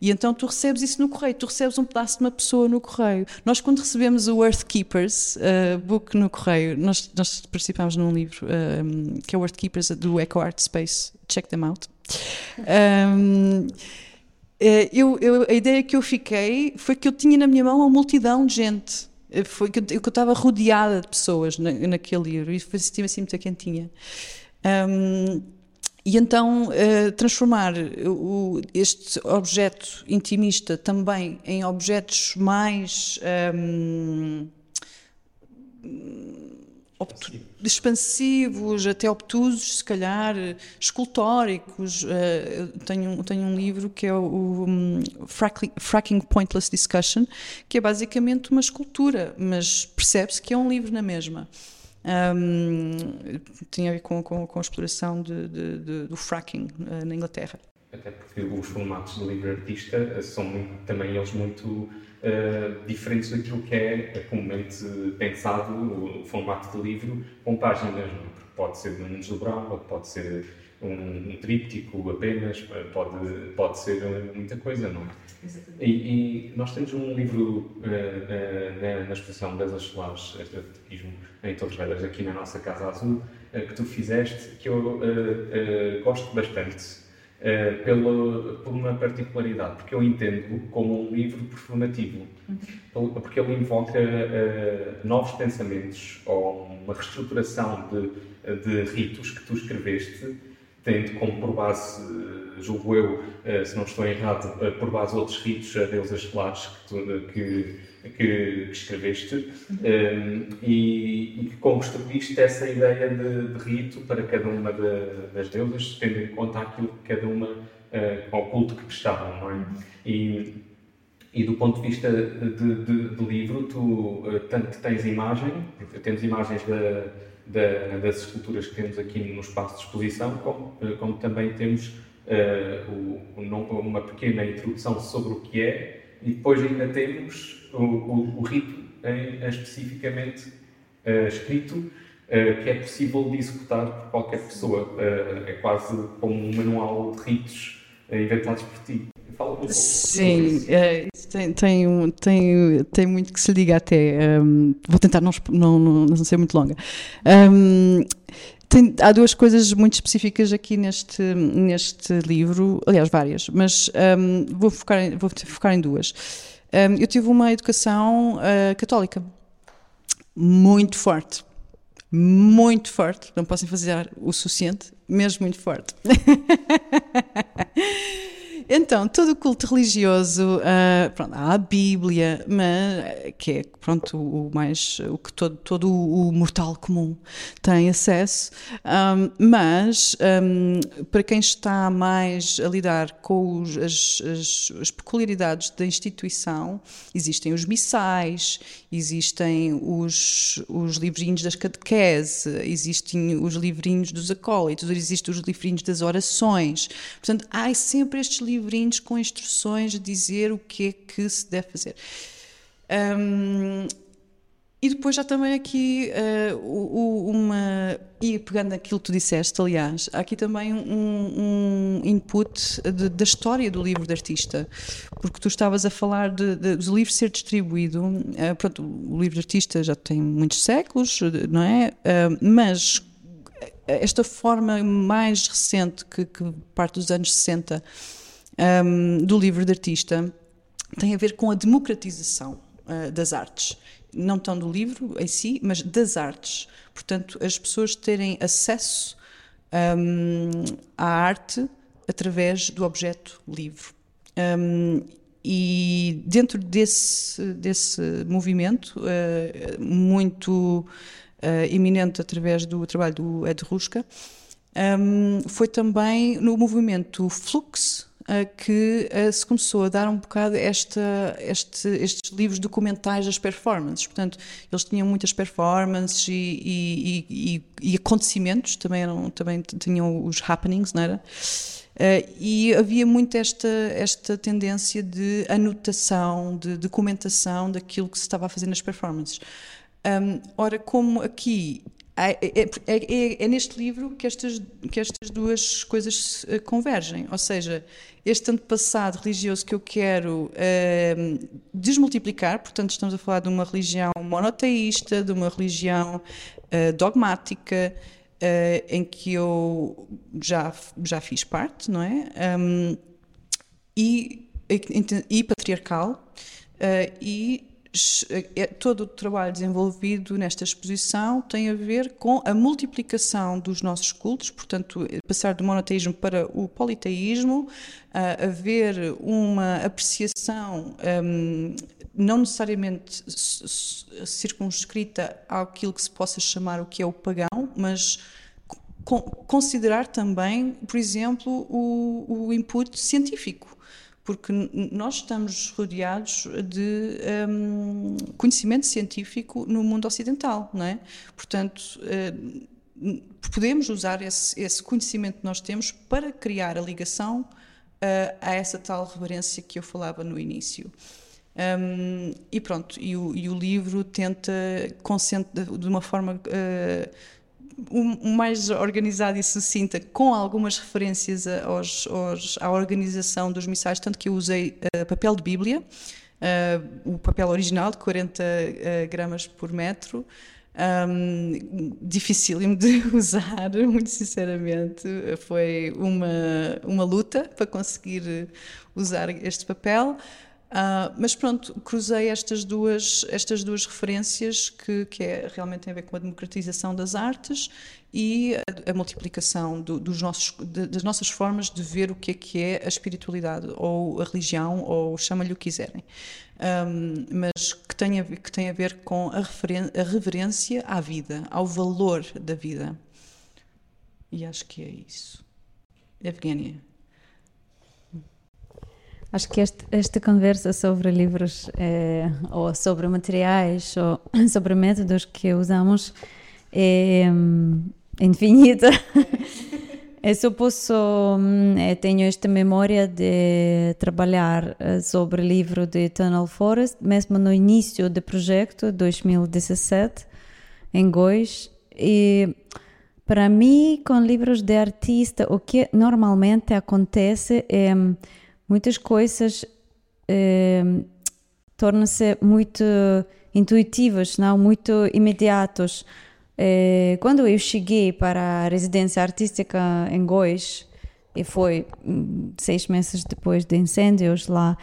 E então tu recebes isso no correio, tu recebes um pedaço de uma pessoa no correio. Nós, quando recebemos o Earth Keepers uh, book no correio, nós, nós participámos num livro um, que é o Earth Keepers do Eco Art Space. Check them out. Um, eh, eu, eu, a ideia que eu fiquei foi que eu tinha na minha mão uma multidão de gente. Eh, foi que eu, estava rodeada de pessoas na, naquele livro e sentia-me assim muito quentinha. Um, e então uh, transformar o, este objeto intimista também em objetos mais um, expansivos, até obtusos, se calhar, escultóricos. Uh, tenho, tenho um livro que é o, o um, Fracking Pointless Discussion, que é basicamente uma escultura, mas percebe-se que é um livro na mesma um, tinha a ver com, com, com a exploração de, de, de, do fracking uh, na Inglaterra. Até porque os formatos do livro artista eh, são muito, também eles muito uh, diferentes daquilo que é comumente pensado o, formato de livro com páginas, é? porque pode ser um desdobrável, pode ser um, um tríptico apenas, pode, pode ser muita coisa, não é? E, e, nós temos um livro uh, uh, na, na exposição das Solares, Estrategismo em Torres Vedras, aqui na nossa Casa Azul, uh, que tu fizeste, que eu gosto bastante, pela, por uma particularidade, porque eu entendo como um livro performativo, uhum. porque ele invoca novos pensamentos ou uma reestruturação de, de ritos que tu escreveste tendo como por base, julgo eu, eh, se não estou errado, eh, por base outros ritos, a deusas solares que, que, que, escreveste uhum. e, e, que construíste essa ideia de, de, rito para cada uma de, das deusas, tendo em conta aquilo que cada uma, ao culto que prestavam, não é? E, e do ponto de vista de, de, do livro, tu tanto tens imagem, temos imagens da da, das esculturas que temos aqui no espaço de exposição, como, eh, como também temos uh, o, uma pequena introdução sobre o que é, e depois ainda temos o, o, o rito em, especificamente uh, escrito, uh, que é possível de executar por qualquer pessoa. é quase como um manual de ritos inventados por ti. Sim, é, tem, tem, tem, tem muito que se liga até. Um, vou tentar não, não, não, ser muito longa. Um, tem, há duas coisas muito específicas aqui neste, neste livro, aliás, várias, mas um, vou, focar em, vou focar em duas. Um, eu tive uma educação uh, católica muito forte. Muito forte, não posso fazer o suficiente, mesmo muito forte. Então, todo o culto religioso, uh, pronto, há a Bíblia, mas, que é pronto, o mais, o que todo, todo o mortal comum tem acesso, um, mas um, para quem está mais a lidar com os, as, as, as, peculiaridades da instituição, existem os missais, existem os, os livrinhos das catequese, existem os livrinhos dos acólitos, existem os livrinhos das orações. Portanto, há sempre estes livrinhos com instruções a dizer o que é que se deve fazer. Um, e depois já também aqui uh, uma. E pegando aquilo que tu disseste, aliás, há aqui também um, um input de, da história do livro de artista, porque tu estavas a falar de, de, do livro ser distribuído. Uh, pronto, o livro de artista já tem muitos séculos, não é? Uh, mas esta forma mais recente, que, que parte dos anos 60, um, do livro de artista, tem a ver com a democratização uh, das artes. Não tão do livro em si, mas das artes. Portanto, as pessoas terem acesso um, à arte através do objeto livro. Um, e dentro desse, desse movimento, uh, muito uh, iminente através do trabalho do Ed Ruska, um, foi também no movimento Flux, que uh, se começou a dar um bocado esta, este, estes livros documentais das performances. Portanto, eles tinham muitas performances e, e, e, e acontecimentos, também, eram, também tinham os happenings, não era? Uh, e havia muito esta, esta tendência de anotação, de documentação daquilo que se estava a fazer nas performances. Um, ora, como aqui é, é, é, é, neste livro que estas, que estas duas coisas convergem. Ou seja, este antepassado religioso que eu quero uh, desmultiplicar, portanto, estamos a falar de uma religião monoteísta, de uma religião uh, dogmática, uh, em que eu já, já fiz parte, não é? Um, e, e, e patriarcal, e é, todo o trabalho desenvolvido nesta exposição tem a ver com a multiplicação dos nossos cultos, portanto, passar do monoteísmo para o politeísmo, haver uma apreciação um, não necessariamente circunscrita àquilo que se possa chamar o que é o pagão, mas considerar também, por exemplo, o, o input científico porque nós estamos rodeados de um, conhecimento científico no mundo ocidental, não é? Portanto, uh, podemos usar esse, esse, conhecimento que nós temos para criar a ligação uh, a essa tal reverência que eu falava no início. Um, e pronto, e o, e o, livro tenta, de uma forma uh, o mais organizada e sucinta, com algumas referências aos, aos, à organização dos missais, tanto que eu usei uh, papel de Bíblia, uh, o papel original de 40 uh, eh, gramas por metro, um, dificílimo de usar, muito sinceramente. Foi uma, uma luta para conseguir usar este papel. Uh, mas pronto, cruzei estas duas, estas duas referências que, que é, realmente tem a ver com a democratização das artes e a, a multiplicação do, dos nossos, de, das nossas formas de ver o que é que é a espiritualidade ou a religião ou chama-lhe o que quiserem. Um, mas que tem, a, que tem a ver com a, a reverência à vida, ao valor da vida. E acho que é isso. Evgenia. Acho que este, esta conversa sobre livros é, ou sobre materiais ou sobre métodos que usamos é hum, infinita. Eu só posso, hum, eu tenho esta memória de trabalhar eh, sobre o livro de Eternal Forest, mesmo no início do projeto, 2017, em Goiás. E para mim, com livros de artista, o que normalmente acontece é hum, muitas coisas eh, tornam-se muito intuitivas, não muito imediatas. Eh, quando eu cheguei para a residência artística em Goiás, e foi hum, seis meses depois de incêndios lá,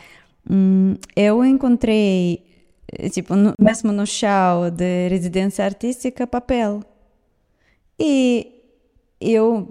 hum, eu encontrei, eh, tipo, no, mesmo no chão de residência artística, papel. E eu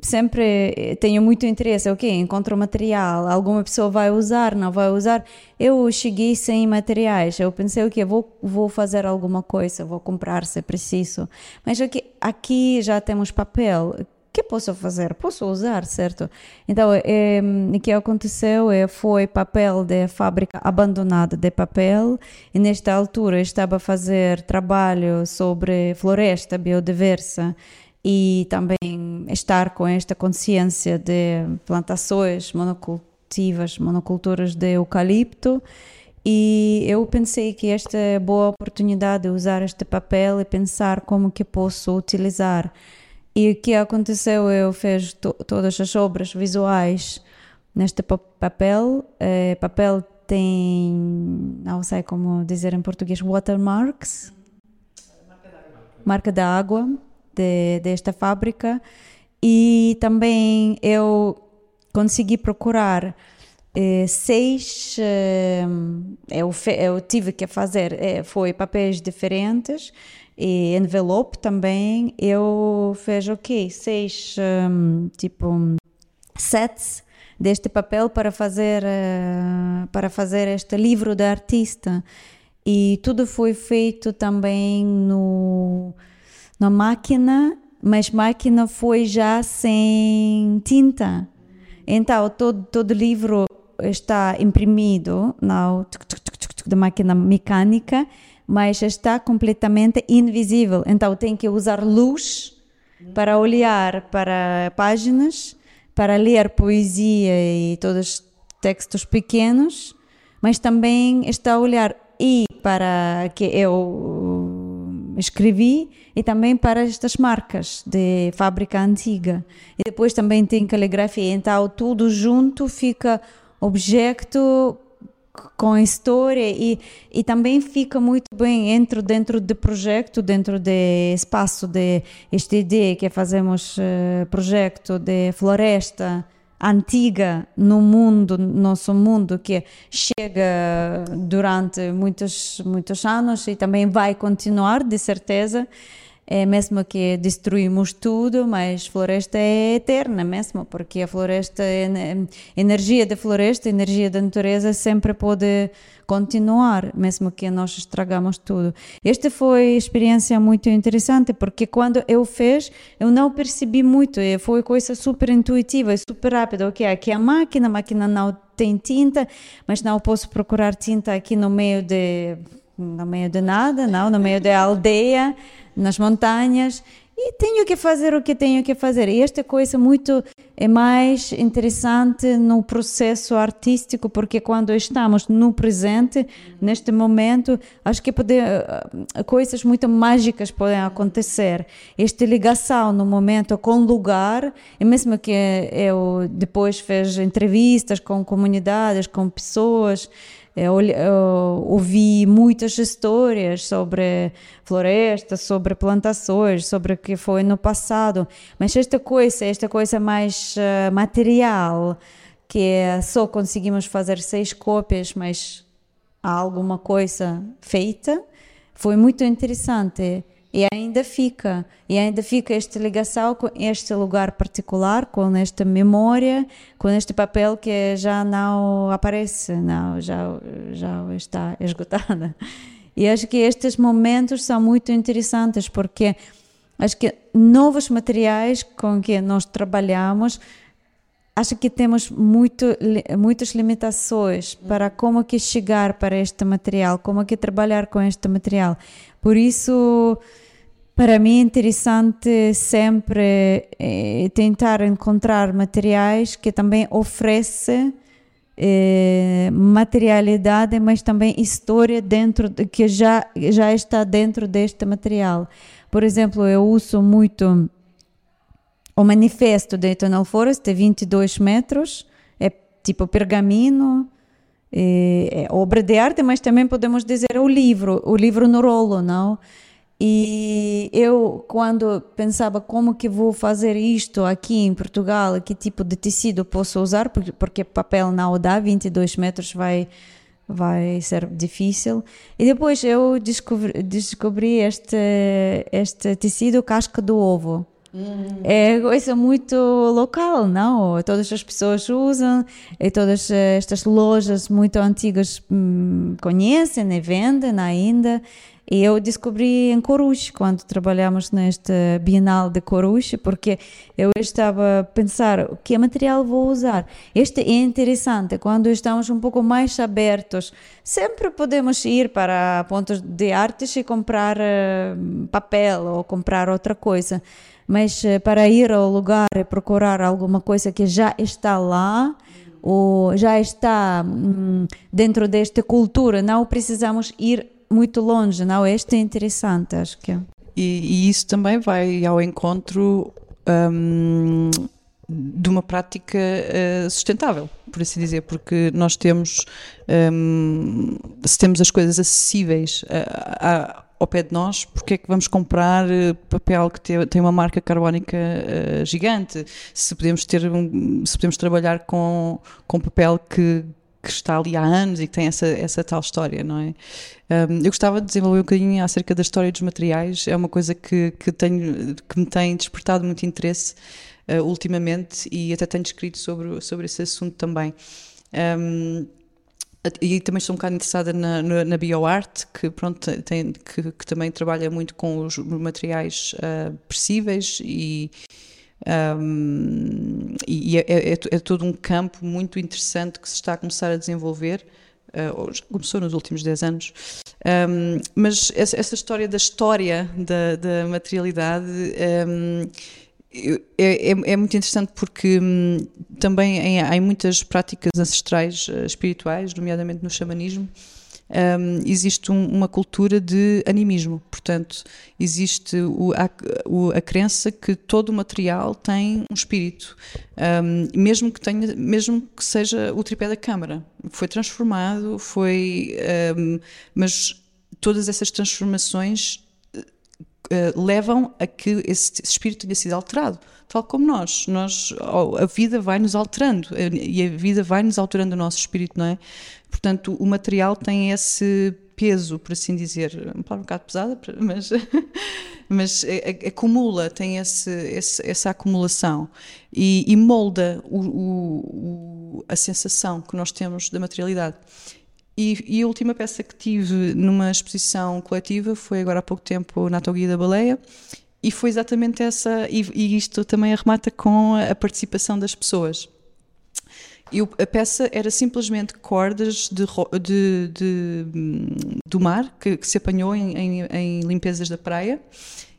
sempre tenho muito interesse, ok, encontro material, alguma pessoa vai usar, não vai usar. Eu cheguei sem materiais, eu pensei, ok, vou, vou fazer alguma coisa, vou comprar se preciso. Mas aqui, aqui já temos papel, que posso fazer? Posso usar, certo? Então, é, o que aconteceu é, foi papel de fábrica abandonada de papel e nesta altura estava a fazer trabalho sobre floresta biodiversa e também estar com esta consciência de plantações monocultivas, monoculturas de eucalipto. E eu pensei que esta é boa oportunidade de usar este papel e pensar como que posso utilizar. E o que aconteceu, eu fiz to todas as obras visuais neste papel. É, papel tem, não sei como dizer em português, watermarks. Marca da água de, desta fábrica e também eu consegui procurar eh, seis eh, eu, eu, tive que fazer eh, foi papéis diferentes e envelope também. Eu fiz ok seis um, tipo sets deste papel para fazer uh, para fazer este livro da artista. E tudo foi feito também no na máquina, mas máquina foi já sem tinta. Então, todo, todo livro está imprimido na da máquina mecânica, mas está completamente invisível. Então, tem que usar luz para olhar para páginas, para ler poesia e todos os textos pequenos, mas também está a olhar e para que eu escrevi e também para estas marcas de fábrica antiga. E depois também tem caligrafia, então tudo junto fica objeto com história e, e também fica muito bem dentro dentro do projeto dentro do espaço de ideia que fazemos uh, projeto de floresta antiga no mundo, nosso mundo, que chega durante muitos, muitos anos e também vai continuar, de certeza. É mesmo que destruímos tudo, mas floresta é eterna mesmo, porque a floresta, energia da floresta, energia da natureza sempre pode continuar, mesmo que nós estragamos tudo. Esta foi experiência muito interessante, porque quando eu fiz, eu não percebi muito, foi coisa super intuitiva, super rápida. Ok, aqui é a máquina, a máquina não tem tinta, mas não posso procurar tinta aqui no meio de no meio de nada, não, no meio da aldeia, nas montanhas e tenho que fazer o que tenho que fazer. E esta coisa muito é mais interessante no processo artístico, porque quando estamos no presente, neste momento, acho que pode, eh, coisas muito mágicas podem acontecer. Esta ligação no momento com o lugar, e mesmo que eu depois fiz entrevistas com comunidades, com pessoas, ouvi muitas histórias sobre florestas, sobre plantações, sobre o que foi no passado, mas esta coisa, esta coisa mais uh, material, que é só conseguimos fazer seis cópias, mas há alguma coisa feita, foi muito interessante. E ainda fica, e ainda fica esta ligação com este lugar particular, com esta memória, com este papel que já não aparece, não, já, já está esgotada. E acho que estes momentos são muito interessantes porque acho que novos materiais com que nós trabalhamos acho que temos muito, muitas limitações para como que chegar para este material, como que trabalhar com este material. Por isso, para mim é interessante sempre eh, tentar encontrar materiais que também oferecem eh, materialidade, mas também história dentro de, que já já está dentro deste material. Por exemplo, eu uso muito o manifesto de Eternal Forest, de 22 metros, é tipo pergaminho, é, obra de arte, mas também podemos dizer o livro, o livro no rolo, não? E eu, quando pensava como que vou fazer isto aqui em Portugal, que tipo de tecido posso usar, porque papel não dá, 22 metros vai vai ser difícil. E depois eu descobri, descobri este, este tecido casca do ovo. Hum. É coisa muito local, não? Todas as pessoas usam e todas estas lojas muito antigas hum, conhecem e vendem ainda. E eu descobri em Coruche, quando trabalhamos neste Bienal de Coruche, porque eu estava a pensar que material vou usar. Este é interessante, quando estamos um pouco mais abertos, sempre podemos ir para pontos de artes e comprar uh, papel ou comprar outra coisa. Mas uh, para ir ao lugar e procurar alguma coisa que já está lá, ou já está hum, dentro desta cultura, não precisamos ir muito longe, não? Este é interessante, acho que. E, e isso também vai ao encontro um, de uma prática uh, sustentável, por assim dizer, porque nós temos, um, se temos as coisas acessíveis a, a, ao pé de nós, porque é que vamos comprar eh, papel que tem, uma marca carbónica uh, gigante? Se podemos ter, se podemos trabalhar com, com papel que que está ali há anos e que tem essa, essa tal história, não é? Eu gostava de desenvolver um bocadinho acerca da história dos materiais, é uma coisa que, que, tenho, que me tem despertado muito interesse uh, ultimamente e até tenho escrito sobre, sobre esse assunto também. Um, e também estou um bocado interessada na, na, na bioarte, que, pronto, tem, que, que, também trabalha muito com os materiais uh, e, um, e é, é, é, todo um campo muito interessante que se está a começar a desenvolver, uh, já começou nos últimos 10 anos, um, mas essa, essa, história da história da, da materialidade um, é, é, é, muito interessante porque hum, também em, há em muitas práticas ancestrais uh, espirituais, nomeadamente no xamanismo, um, existe um, uma cultura de animismo. Portanto, existe o, a, o, a, crença que todo o material tem um espírito, um, mesmo que tenha, mesmo que seja o tripé da câmara, foi transformado, foi, mas todas essas transformações uh, levam a que esse espírito tenha sido alterado tal como nós. nós a vida vai nos alterando e a vida vai nos alterando o nosso espírito, não é? Portanto, o material tem esse peso, por assim dizer, um bocado pesada, mas, mas acumula, tem esse, esse, essa acumulação e, e molda o, o, a sensação que nós temos da materialidade. E, e, a última peça que tive numa exposição coletiva foi agora há pouco tempo na Toguia da Baleia e foi exatamente essa, e, e isto também arremata com a participação das pessoas. Eu, a peça era simplesmente cordas de, de, de do mar que, que, se apanhou em, em, em, limpezas da praia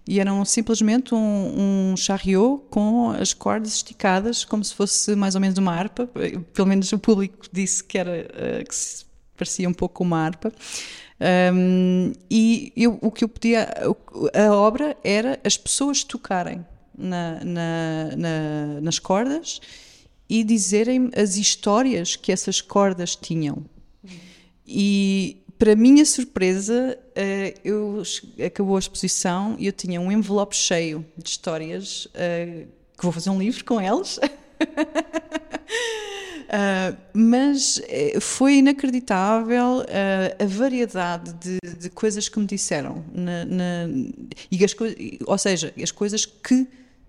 e eram simplesmente um, um chariot com as cordas esticadas como se fosse mais ou menos uma harpa. Pelo menos o público disse que era uh, que parecia um pouco uma harpa. Um, e eu, o que eu podia, a obra era as pessoas tocarem na, na, na, nas cordas e dizerem as histórias que essas cordas tinham. E para minha surpresa, uh, eu, acabou a exposição e eu tinha um envelope cheio de histórias uh, que vou fazer um livro com elas. Uh, mas eh, foi inacreditável uh, a variedade de, de, coisas que me disseram, na, na, e as ou seja, as coisas que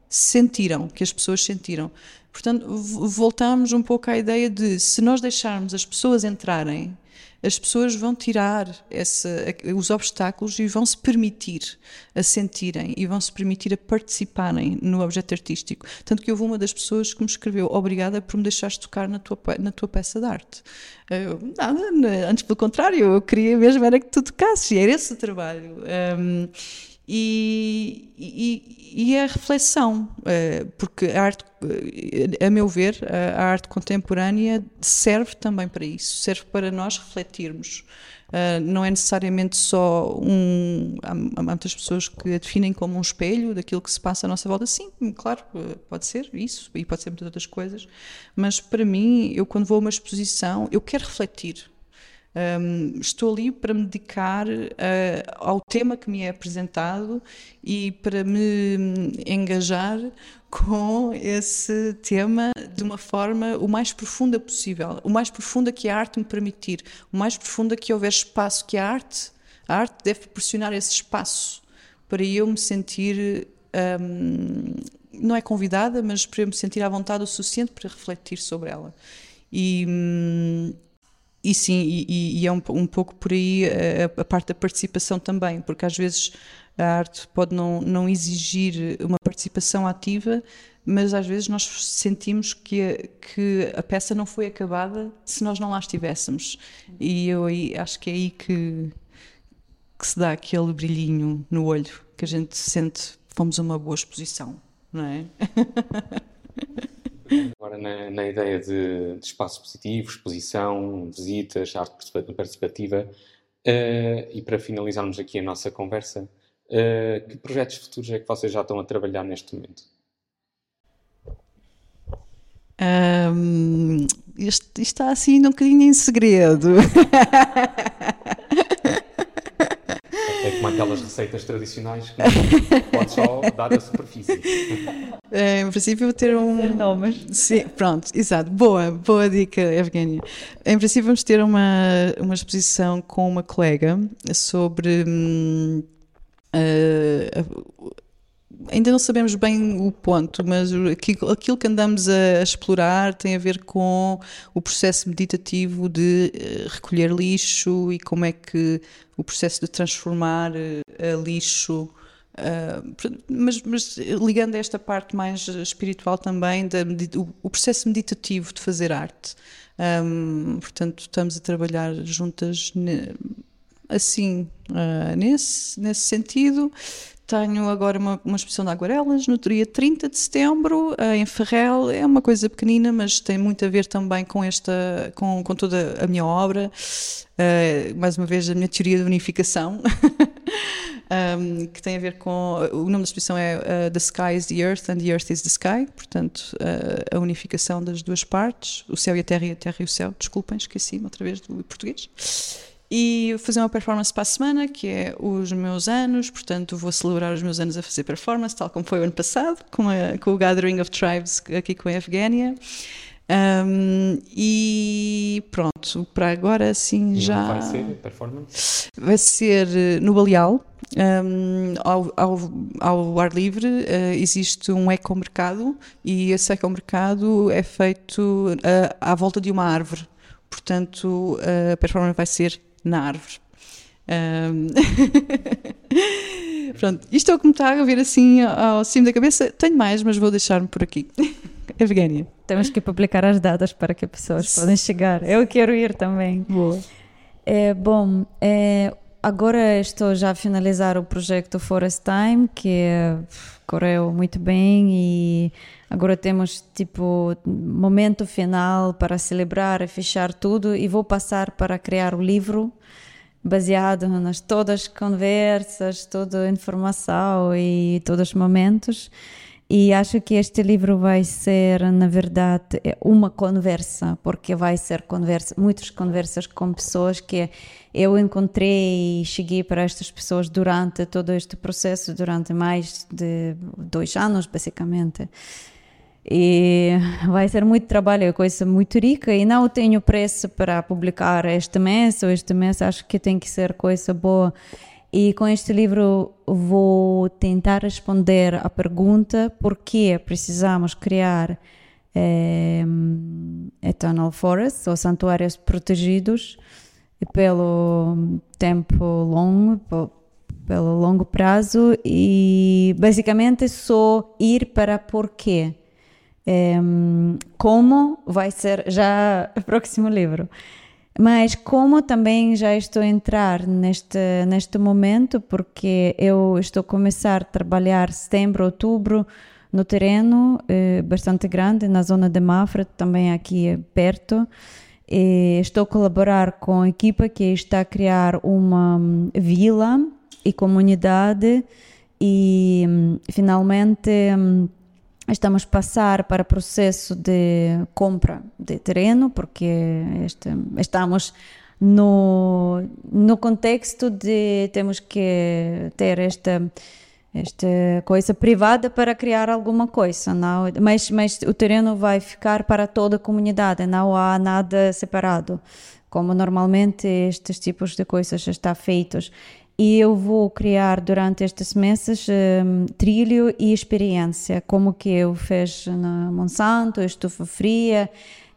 sentiram, que as pessoas sentiram. Portanto, voltamos um pouco à ideia de se nós deixarmos as pessoas entrarem as pessoas vão tirar essa, os obstáculos e vão se permitir a sentirem e vão se permitir a participarem no objeto artístico. Tanto que houve uma das pessoas que me escreveu: Obrigada por me deixares tocar na tua, na tua peça de arte. Eu, nada, antes pelo contrário, eu queria mesmo era que tu tocasses, era esse o trabalho. Um, e, e, e, a reflexão, eh, porque a arte, eh, a meu ver, a arte contemporânea serve também para isso, serve para nós refletirmos. Eh, não é necessariamente só um. Há, muitas pessoas que a definem como um espelho daquilo que se passa à nossa volta. Sim, claro, pode ser isso e pode ser muitas outras coisas, mas para mim, eu quando vou a uma exposição, eu quero refletir um, estou ali para me dedicar ao tema que me é apresentado e para me engajar com esse tema de uma forma o mais profunda possível, o mais profunda que a arte me permitir, o mais profunda que houver espaço que a arte, a arte deve proporcionar esse espaço para eu me sentir um, não é convidada, mas para eu me sentir à vontade o suficiente para refletir sobre ela. E, hum, e sim, e, e é um, um, pouco por aí a, a, parte da participação também, porque às vezes a arte pode não, não exigir uma participação ativa, mas às vezes nós sentimos que a, que a peça não foi acabada se nós não lá estivéssemos. E eu aí, acho que é aí que, que se dá aquele brilhinho no olho, que a gente sente fomos uma boa exposição, não é? Agora, na, na ideia de, de, espaço positivo, exposição, visitas, arte participativa, uh, e para finalizarmos aqui a nossa conversa, uh, que projetos futuros é que vocês já estão a trabalhar neste momento? Um, isto, isto está assim um bocadinho em segredo. Aquelas receitas tradicionais que pode só dar a superfície. É, em princípio, vou ter um. Nomes. Sim, pronto, exato. Boa, boa dica, Evgenia. Em princípio, vamos ter uma, uma exposição com uma colega sobre. Hum, uh, ainda não sabemos bem o ponto, mas aquilo, que andamos a, explorar tem a ver com o processo meditativo de uh, recolher lixo e como é que o processo de transformar uh, lixo. Uh, mas, mas, ligando a esta parte mais espiritual também, da, o, processo meditativo de fazer arte. Portanto, estamos a trabalhar juntas assim, nesse, nesse sentido. Tenho agora uma, uma exposição de aguarelas no dia 30 de setembro, eh, em Ferrel. É uma coisa pequenina, mas tem muito a ver também com esta, com, com toda a minha obra. Uh, mais uma vez, a minha teoria de unificação. um, que tem a ver com. O nome da exposição é uh, The Sky is the Earth and the Earth is the Sky, portanto, uh, a unificação das duas partes, o céu e a terra e a terra e o céu. Desculpem, esqueci-me outra vez do português e fazer uma performance para a semana, que é os meus anos, portanto vou celebrar os meus anos a fazer performance, tal como foi o ano passado, com, a, com o Gathering of Tribes aqui com a Evgenia. Um, e pronto, para agora sim já. Vai ser performance? Vai ser eh, no Baleal, um, ao, ao, ao, ar livre, uh, existe um ecomercado e esse ecomercado é feito uh, à volta de uma árvore. Portanto, a performance vai ser na árvore. Um... Pronto, isto é o que me está a ver assim ao cimo da cabeça. Tenho mais, mas vou deixar-me por aqui. Evgenia. Temos que publicar as datas para que as pessoas possam chegar. Eu quero ir também. Boa. É, bom, é, agora estou já a finalizar o projeto Forest Time, que correu muito bem e agora temos tipo momento final para celebrar e fechar tudo e vou passar para criar o livro baseado nas todas as conversas, toda a informação e todos os momentos. E acho que este livro vai ser, na verdade, é uma conversa, porque vai ser conversa, muitas conversas com pessoas que eu encontrei e cheguei para estas pessoas durante todo este processo, durante mais de dois anos, basicamente. E vai ser muito trabalho, é coisa muito rica e não tenho pressa para publicar este mês ou este mês, acho que tem que ser coisa boa e com este livro vou tentar responder à pergunta por que precisamos criar eh, Eternal Forests, ou santuários protegidos, pelo tempo longo, pelo longo prazo, e basicamente só ir para porquê. Eh, como vai ser já o próximo livro. Mas como também já estou a entrar neste, neste momento, porque eu estou a começar a trabalhar setembro, outubro, no terreno eh, bastante grande, na zona de Mafra, também aqui perto. E estou a colaborar com a equipa que está a criar uma um, vila e comunidade e um, finalmente um, estamos a passar para o processo de compra de terreno, porque este, estamos no, no contexto de temos que ter esta esta coisa privada para criar alguma coisa, não? Mas, mas o terreno vai ficar para toda a comunidade, não há nada separado, como normalmente estes tipos de coisas já estão feitos. E eu vou criar durante estes meses um, trilho e experiência, como que eu fiz na Monsanto, Estufa Fria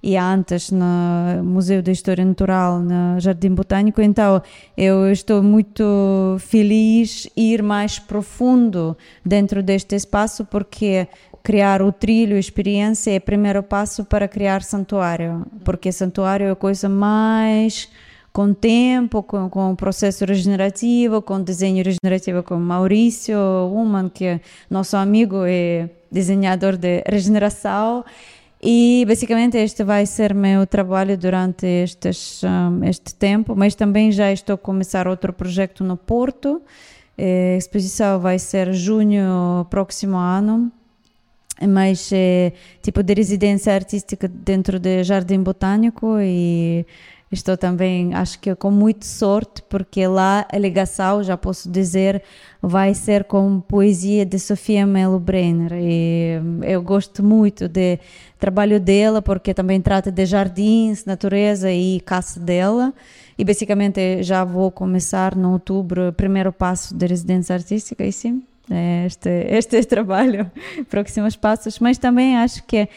e antes no Museu da História Natural, no Jardim Botânico. Então, eu estou muito feliz ir mais profundo dentro deste espaço, porque criar o trilho, experiência é o primeiro passo para criar santuário, porque santuário é a coisa mais com tempo, com, com processo regenerativo, com desenho regenerativo com Maurício Uman, que é nosso amigo e desenhador de regeneração. E basicamente este vai ser meu trabalho durante estes, este tempo, mas também já estou a começar outro projeto no Porto. A exposição vai ser junho próximo ano, mas é tipo de residência artística dentro do Jardim Botânico e Estou também, acho que com muita sorte, porque lá a ligação, já posso dizer, vai ser com poesia de Sofia Melo Brenner. E eu gosto muito do trabalho dela, porque também trata de jardins, natureza e caça dela. E basicamente já vou começar no outubro primeiro passo da residência artística, e sim, é este, este trabalho, próximos passos. Mas também acho que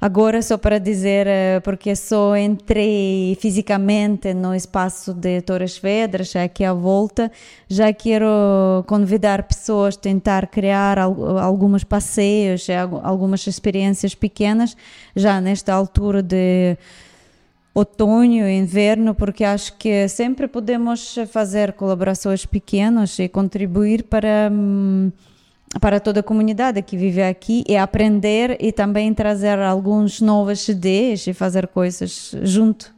Agora, só para dizer, eh, porque só entrei fisicamente no espaço de Torres Vedras, aqui à volta, já quero convidar pessoas a tentar criar alguns passeios, eh, algumas experiências pequenas, já nesta altura de outono inverno, porque acho que sempre podemos fazer colaborações pequenas e contribuir para. Hum, para toda a comunidade que vive aqui é aprender e também trazer alguns novas ideias e fazer coisas junto.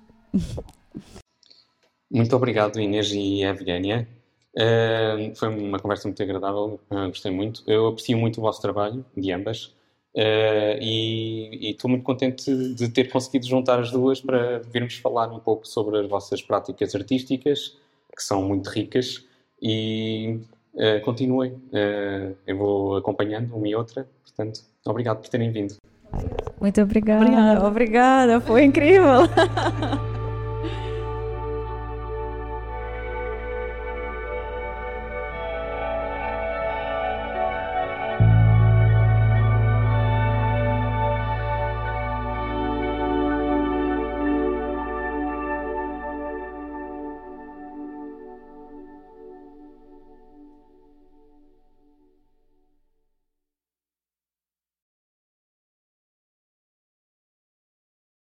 Muito obrigado, Inês e Evgenia. Uh, foi uma conversa muito agradável, uh, gostei muito. Eu aprecio muito o vosso trabalho, de ambas, uh, e estou muito contente de ter conseguido juntar as duas para virmos falar um pouco sobre as vossas práticas artísticas, que são muito ricas, e uh, continuem. Uh, eu vou acompanhando uma e outra. Portanto, obrigado por terem vindo. Muito obrigada. Obrigada, obrigada foi incrível.